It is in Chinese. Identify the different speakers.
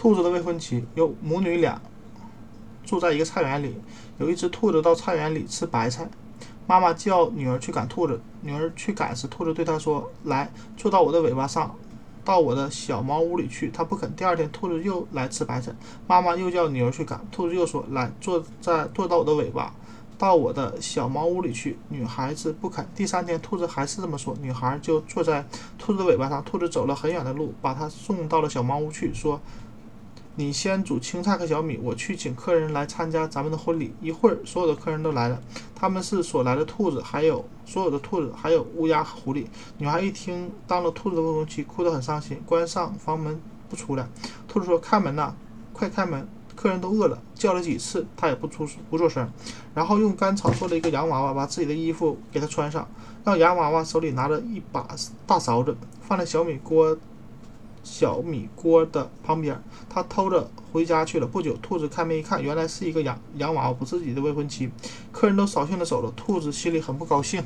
Speaker 1: 兔子的未婚妻有母女俩住在一个菜园里，有一只兔子到菜园里吃白菜，妈妈叫女儿去赶兔子，女儿去赶时，兔子对她说：“来，坐到我的尾巴上，到我的小茅屋里去。”她不肯。第二天，兔子又来吃白菜，妈妈又叫女儿去赶，兔子又说：“来，坐在坐到我的尾巴。”到我的小茅屋里去，女孩子不肯。第三天，兔子还是这么说，女孩就坐在兔子的尾巴上。兔子走了很远的路，把它送到了小茅屋去，说：“你先煮青菜和小米，我去请客人来参加咱们的婚礼。”一会儿，所有的客人都来了，他们是所来的兔子，还有所有的兔子，还有乌鸦和狐狸。女孩一听当了兔子的未婚妻，哭得很伤心，关上房门不出来。兔子说：“开门呐，快开门！”客人都饿了，叫了几次，他也不出不做声。然后用干草做了一个洋娃娃，把自己的衣服给他穿上，让洋娃娃手里拿着一把大勺子，放在小米锅小米锅的旁边。他偷着回家去了。不久，兔子开门一看，原来是一个洋洋娃娃，不是自己的未婚妻。客人都扫兴的走了，兔子心里很不高兴。